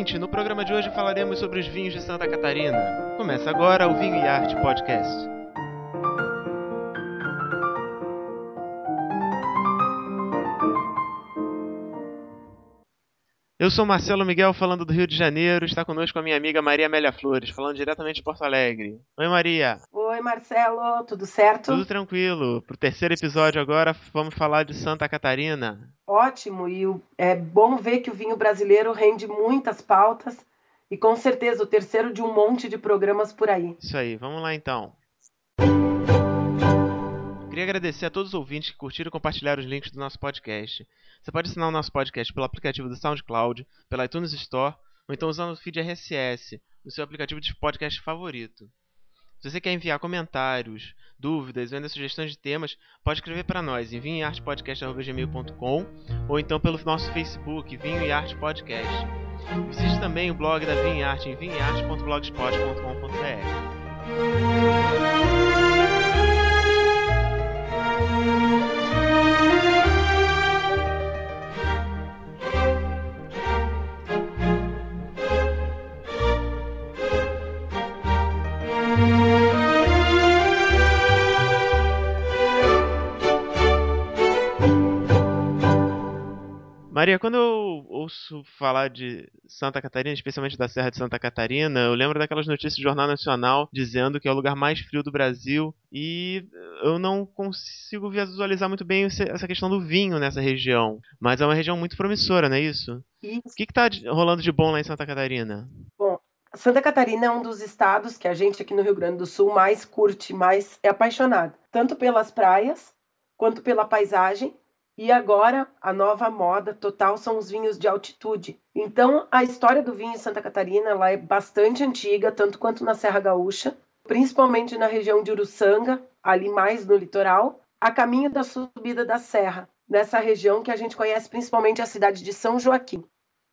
ouvinte! No programa de hoje falaremos sobre os vinhos de Santa Catarina. Começa agora o Vinho e Arte Podcast. Eu sou Marcelo Miguel, falando do Rio de Janeiro. Está conosco a minha amiga Maria Amélia Flores, falando diretamente de Porto Alegre. Oi, Maria. Oi, Marcelo. Tudo certo? Tudo tranquilo. Pro terceiro episódio agora, vamos falar de Santa Catarina. Ótimo. E é bom ver que o vinho brasileiro rende muitas pautas. E com certeza o terceiro de um monte de programas por aí. Isso aí. Vamos lá então. Queria agradecer a todos os ouvintes que curtiram e compartilharam os links do nosso podcast. Você pode assinar o nosso podcast pelo aplicativo do SoundCloud, pela iTunes Store, ou então usando o feed RSS no seu aplicativo de podcast favorito. Se você quer enviar comentários, dúvidas ou ainda sugestões de temas, pode escrever para nós em vinhoartepodcast.gmail.com ou então pelo nosso Facebook, Vinho e Arte Podcast. Visite também o blog da Vinho e Arte em vinhoarte.blogspot.com.br. Maria, quando eu ouço falar de Santa Catarina, especialmente da Serra de Santa Catarina, eu lembro daquelas notícias do Jornal Nacional dizendo que é o lugar mais frio do Brasil e eu não consigo visualizar muito bem essa questão do vinho nessa região. Mas é uma região muito promissora, não é isso? Isso. O que está rolando de bom lá em Santa Catarina? Bom, Santa Catarina é um dos estados que a gente aqui no Rio Grande do Sul mais curte, mais é apaixonado, tanto pelas praias quanto pela paisagem e agora a nova moda total são os vinhos de altitude. Então a história do vinho em Santa Catarina ela é bastante antiga, tanto quanto na Serra Gaúcha, principalmente na região de Uruçanga, ali mais no litoral, a caminho da subida da serra, nessa região que a gente conhece principalmente a cidade de São Joaquim.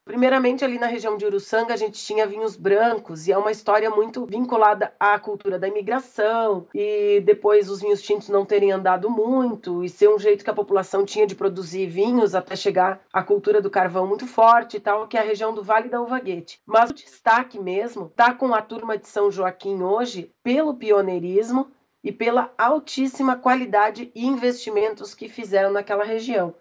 Primeiramente, ali na região de Uruçanga, a gente tinha vinhos brancos, e é uma história muito vinculada à cultura da imigração, e depois os vinhos tintos não terem andado muito, e ser um jeito que a população tinha de produzir vinhos até chegar à cultura do carvão muito forte e tal, que é a região do Vale da Uvaguete. Mas o destaque mesmo está com a turma de São Joaquim hoje pelo pioneirismo e pela altíssima qualidade e investimentos que fizeram naquela região.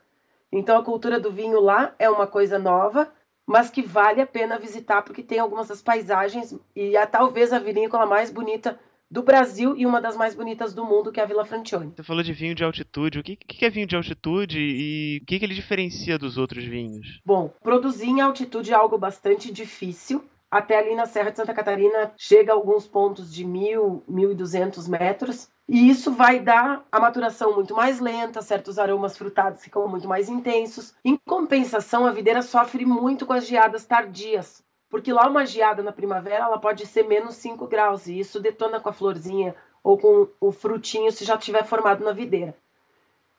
Então a cultura do vinho lá é uma coisa nova, mas que vale a pena visitar porque tem algumas das paisagens e é talvez a vinícola mais bonita do Brasil e uma das mais bonitas do mundo, que é a Vila Francione. Você falou de vinho de altitude. O que, que é vinho de altitude e o que, que ele diferencia dos outros vinhos? Bom, produzir em altitude é algo bastante difícil. Até ali na Serra de Santa Catarina chega a alguns pontos de 1.000, 1.200 metros. E isso vai dar a maturação muito mais lenta, certos aromas frutados ficam muito mais intensos. Em compensação, a videira sofre muito com as geadas tardias, porque lá uma geada na primavera ela pode ser menos 5 graus, e isso detona com a florzinha ou com o frutinho se já tiver formado na videira.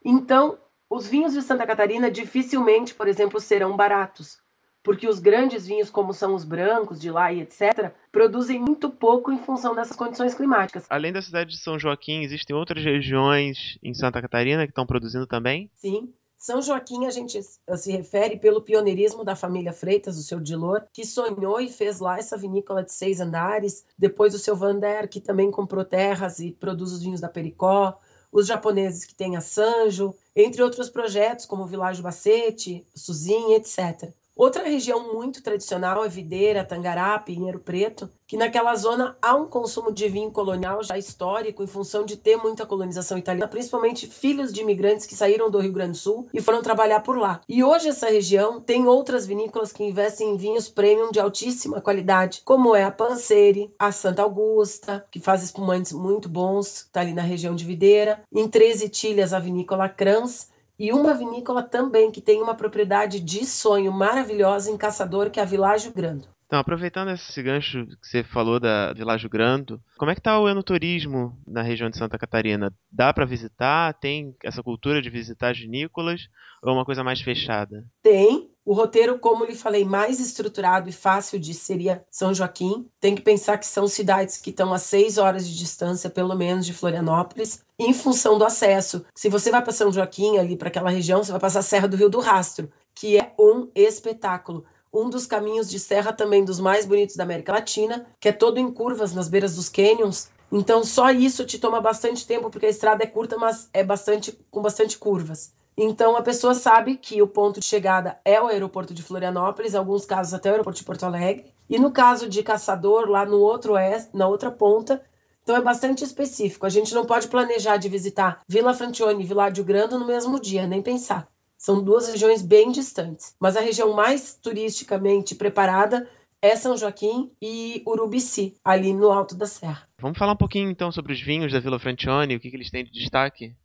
Então, os vinhos de Santa Catarina dificilmente, por exemplo, serão baratos, porque os grandes vinhos, como são os brancos de lá e etc., produzem muito pouco em função dessas condições climáticas. Além da cidade de São Joaquim, existem outras regiões em Santa Catarina que estão produzindo também? Sim. São Joaquim a gente se refere pelo pioneirismo da família Freitas, o seu Dilor, que sonhou e fez lá essa vinícola de seis andares. Depois o seu Vander, que também comprou terras e produz os vinhos da Pericó. Os japoneses que têm a Sanjo, entre outros projetos como o Világio Bacete, Suzin, etc. Outra região muito tradicional é Videira, Tangará, Pinheiro Preto, que naquela zona há um consumo de vinho colonial já histórico em função de ter muita colonização italiana, principalmente filhos de imigrantes que saíram do Rio Grande do Sul e foram trabalhar por lá. E hoje essa região tem outras vinícolas que investem em vinhos premium de altíssima qualidade, como é a Panseri, a Santa Augusta, que faz espumantes muito bons, está ali na região de Videira. Em 13 Tilhas, a vinícola Crans, e uma vinícola também que tem uma propriedade de sonho maravilhosa em Caçador, que é a Világio Grando. Então, aproveitando esse gancho que você falou da Világio Grando, como é que está o enoturismo na região de Santa Catarina? Dá para visitar? Tem essa cultura de visitar as vinícolas ou é uma coisa mais fechada? Tem, o roteiro, como lhe falei, mais estruturado e fácil de seria São Joaquim. Tem que pensar que são cidades que estão a seis horas de distância, pelo menos, de Florianópolis, em função do acesso. Se você vai para São Joaquim, ali para aquela região, você vai passar a Serra do Rio do Rastro, que é um espetáculo. um dos caminhos de serra também dos mais bonitos da América Latina, que é todo em curvas nas beiras dos cânions. Então só isso te toma bastante tempo porque a estrada é curta, mas é bastante com bastante curvas. Então a pessoa sabe que o ponto de chegada é o aeroporto de Florianópolis, em alguns casos até o aeroporto de Porto Alegre, e no caso de Caçador, lá no outro oeste, na outra ponta, então é bastante específico. A gente não pode planejar de visitar Vila Francione e Viládio Grande no mesmo dia, nem pensar. São duas regiões bem distantes. Mas a região mais turisticamente preparada é São Joaquim e Urubici, ali no alto da serra. Vamos falar um pouquinho então sobre os vinhos da Vila Francione, o que, que eles têm de destaque?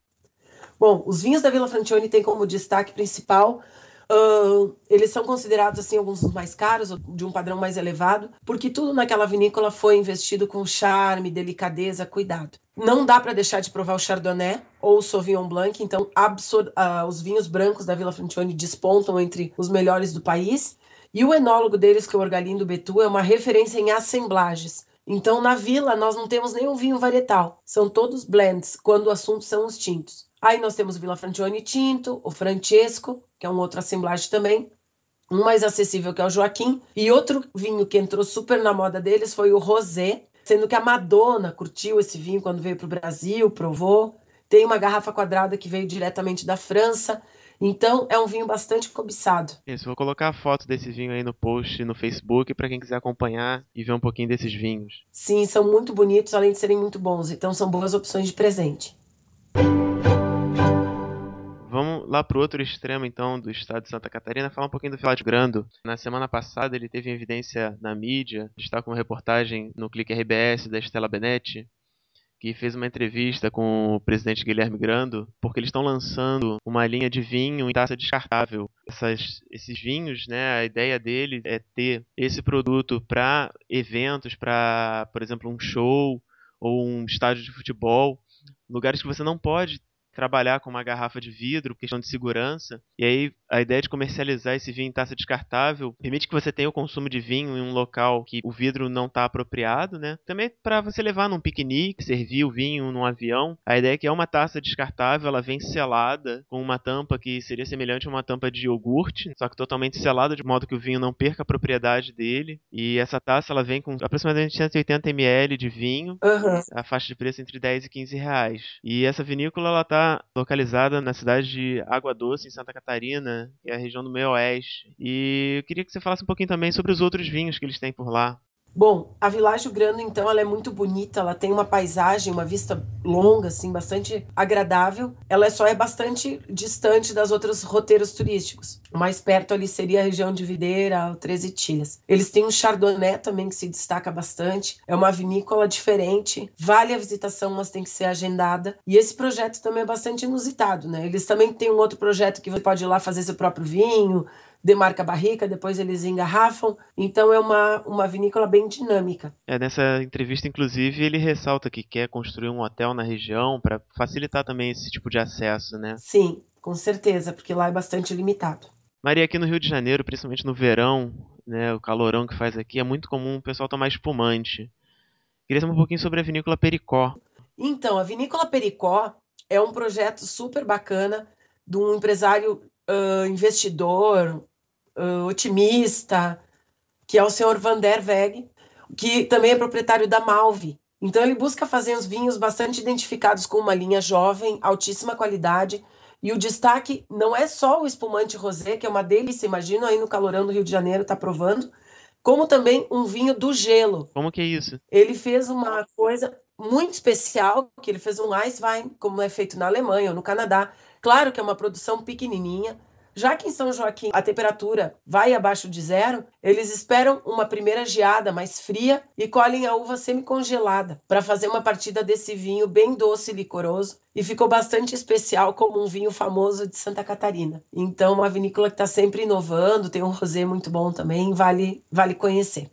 Bom, os vinhos da Vila Francione têm como destaque principal Uh, eles são considerados assim alguns dos mais caros, de um padrão mais elevado, porque tudo naquela vinícola foi investido com charme, delicadeza, cuidado. Não dá para deixar de provar o Chardonnay ou o Sauvignon Blanc, então uh, os vinhos brancos da Vila Francione despontam entre os melhores do país. E o enólogo deles, que é o Orgalindo Betu, é uma referência em assemblagens. Então, na vila, nós não temos nenhum vinho varietal, são todos blends, quando o assunto são os tintos. Aí nós temos o Vila Francione Tinto, o Francesco, que é um outro assemblagem também, um mais acessível que é o Joaquim, e outro vinho que entrou super na moda deles foi o Rosé, sendo que a Madonna curtiu esse vinho quando veio para o Brasil, provou. Tem uma garrafa quadrada que veio diretamente da França. Então é um vinho bastante cobiçado. Isso, vou colocar a foto desse vinho aí no post no Facebook para quem quiser acompanhar e ver um pouquinho desses vinhos. Sim, são muito bonitos, além de serem muito bons. Então são boas opções de presente lá para o outro extremo, então, do estado de Santa Catarina, falar um pouquinho do Filate Grando. Na semana passada, ele teve evidência na mídia, está com uma reportagem no Clique RBS da Estela Benetti, que fez uma entrevista com o presidente Guilherme Grando, porque eles estão lançando uma linha de vinho em taça descartável. Essas, esses vinhos, né, a ideia dele é ter esse produto para eventos, para, por exemplo, um show ou um estádio de futebol, lugares que você não pode trabalhar com uma garrafa de vidro, questão de segurança. E aí a ideia de comercializar esse vinho em taça descartável permite que você tenha o consumo de vinho em um local que o vidro não está apropriado, né? Também para você levar num piquenique, servir o vinho num avião. A ideia é que é uma taça descartável, ela vem selada com uma tampa que seria semelhante a uma tampa de iogurte, só que totalmente selada de modo que o vinho não perca a propriedade dele. E essa taça ela vem com aproximadamente 180 ml de vinho, uhum. a faixa de preço entre 10 e 15 reais. E essa vinícola ela tá localizada na cidade de Água Doce, em Santa Catarina, que é a região do meio oeste. E eu queria que você falasse um pouquinho também sobre os outros vinhos que eles têm por lá. Bom, a Világio Grande, então, ela é muito bonita, ela tem uma paisagem, uma vista longa, assim, bastante agradável. Ela só é bastante distante das outros roteiros turísticos. Mais perto ali seria a região de Videira, Treze Tilhas. Eles têm um Chardonnay também que se destaca bastante. É uma vinícola diferente, vale a visitação, mas tem que ser agendada. E esse projeto também é bastante inusitado, né? Eles também têm um outro projeto que você pode ir lá fazer seu próprio vinho, demarca a barrica, depois eles engarrafam. Então é uma, uma vinícola bem dinâmica. É, nessa entrevista, inclusive, ele ressalta que quer construir um hotel na região para facilitar também esse tipo de acesso, né? Sim, com certeza, porque lá é bastante limitado. Maria, aqui no Rio de Janeiro, principalmente no verão, né, o calorão que faz aqui, é muito comum o pessoal tomar espumante. Queria saber um pouquinho sobre a vinícola Pericó. Então, a vinícola Pericó é um projeto super bacana de um empresário uh, investidor, uh, otimista, que é o senhor Van der Weg, que também é proprietário da Malve. Então ele busca fazer os vinhos bastante identificados com uma linha jovem, altíssima qualidade, e o destaque não é só o espumante rosé, que é uma delícia, imagino aí no calorão do Rio de Janeiro tá provando, como também um vinho do gelo. Como que é isso? Ele fez uma coisa muito especial, que ele fez um Ice Wine, como é feito na Alemanha ou no Canadá. Claro que é uma produção pequenininha, já que em São Joaquim a temperatura vai abaixo de zero, eles esperam uma primeira geada mais fria e colhem a uva semi-congelada para fazer uma partida desse vinho bem doce e licoroso. E ficou bastante especial como um vinho famoso de Santa Catarina. Então, uma vinícola que está sempre inovando, tem um rosé muito bom também, vale, vale conhecer.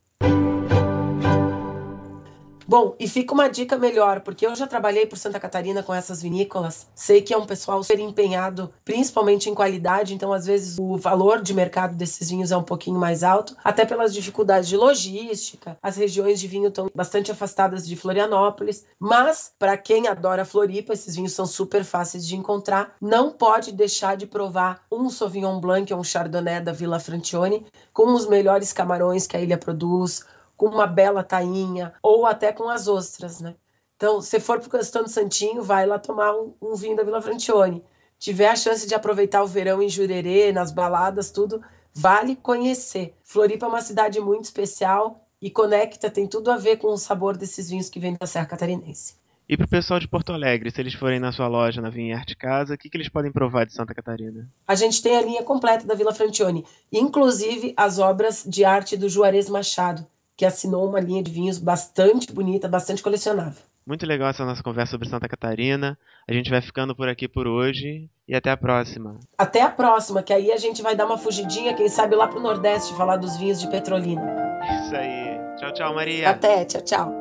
Bom, e fica uma dica melhor, porque eu já trabalhei por Santa Catarina com essas vinícolas. Sei que é um pessoal super empenhado, principalmente em qualidade, então às vezes o valor de mercado desses vinhos é um pouquinho mais alto, até pelas dificuldades de logística. As regiões de vinho estão bastante afastadas de Florianópolis, mas para quem adora Floripa, esses vinhos são super fáceis de encontrar. Não pode deixar de provar um Sauvignon Blanc ou um Chardonnay da Vila Francione com os melhores camarões que a ilha produz, com uma bela tainha ou até com as ostras, né? Então, se for para o Castão Santinho, vai lá tomar um, um, vinho da Vila Francione. Tiver a chance de aproveitar o verão em Jurerê, nas baladas, tudo, vale conhecer. Floripa é uma cidade muito especial e conecta, tem tudo a ver com o sabor desses vinhos que vêm da Serra Catarinense. E para o pessoal de Porto Alegre, se eles forem na sua loja na Vinha Arte Casa, o que, que eles podem provar de Santa Catarina? A gente tem a linha completa da Vila Francione, inclusive as obras de arte do Juarez Machado, que assinou uma linha de vinhos bastante bonita, bastante colecionável. Muito legal essa nossa conversa sobre Santa Catarina. A gente vai ficando por aqui por hoje e até a próxima. Até a próxima, que aí a gente vai dar uma fugidinha, quem sabe lá pro Nordeste, falar dos vinhos de Petrolina. Isso aí. Tchau, tchau, Maria. Até, tchau, tchau.